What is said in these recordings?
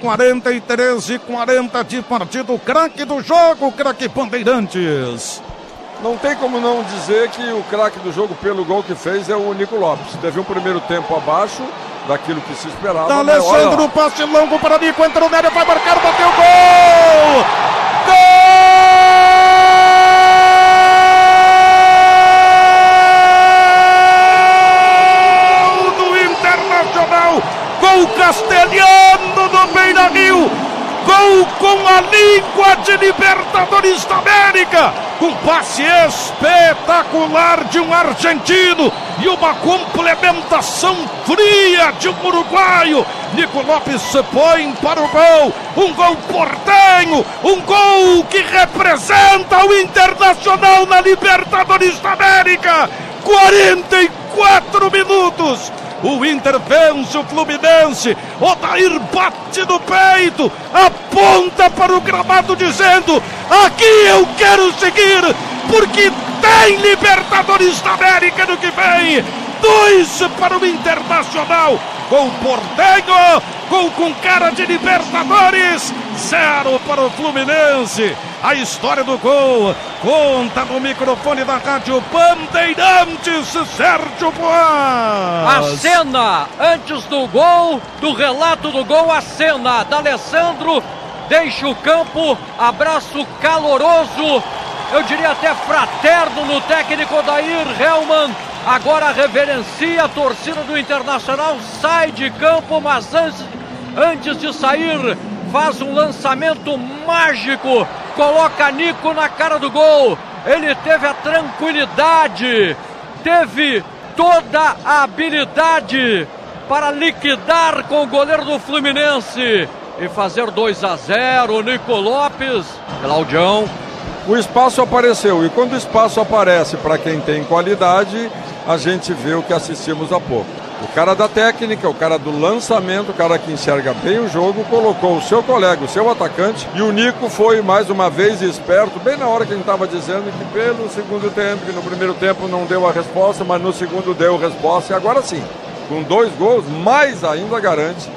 43 e 40 de partido, craque do jogo, craque Bandeirantes. Não tem como não dizer que o craque do jogo pelo gol que fez é o Nico Lopes. Teve um primeiro tempo abaixo daquilo que se esperava. Alessandro, passe longo para Nico, entrou na área, vai marcar, bateu gol! Gol do Internacional! Gol castelhano do Beira Rio! Gol com a língua de Libertadores da América! Com passe espetacular de um argentino e uma complementação fria de um uruguaio. Nico Lopes se põe para o gol. Um gol portenho, um gol que representa o Internacional na Libertadores da América. 44 minutos. O Inter vence o Fluminense. Odair bate no peito, aponta para o gramado dizendo: Aqui eu quero seguir, porque tem Libertadores da América no que vem. Dois para o Internacional. Portenho, gol com cara de Libertadores. Zero para o Fluminense. A história do gol. Conta no microfone da Rádio Bandeirantes, Sérgio Boas. A cena antes do gol, do relato do gol, a cena da Alessandro. Deixa o campo, abraço caloroso, eu diria até fraterno no técnico Dair Helman. Agora reverencia a torcida do Internacional, sai de campo, mas antes, antes de sair, faz um lançamento mágico, coloca Nico na cara do gol. Ele teve a tranquilidade, teve toda a habilidade para liquidar com o goleiro do Fluminense e fazer 2 a 0. Nico Lopes, Claudião. O espaço apareceu e quando o espaço aparece para quem tem qualidade, a gente vê o que assistimos há pouco. O cara da técnica, o cara do lançamento, o cara que enxerga bem o jogo, colocou o seu colega, o seu atacante, e o Nico foi mais uma vez esperto, bem na hora que a gente estava dizendo que pelo segundo tempo, que no primeiro tempo não deu a resposta, mas no segundo deu a resposta, e agora sim, com dois gols, mais ainda garante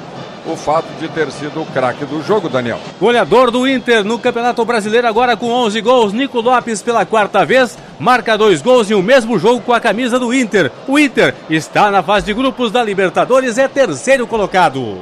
o fato de ter sido o craque do jogo, Daniel. Goleador do Inter no Campeonato Brasileiro, agora com 11 gols, Nico Lopes pela quarta vez, marca dois gols em o um mesmo jogo com a camisa do Inter. O Inter está na fase de grupos da Libertadores, é terceiro colocado.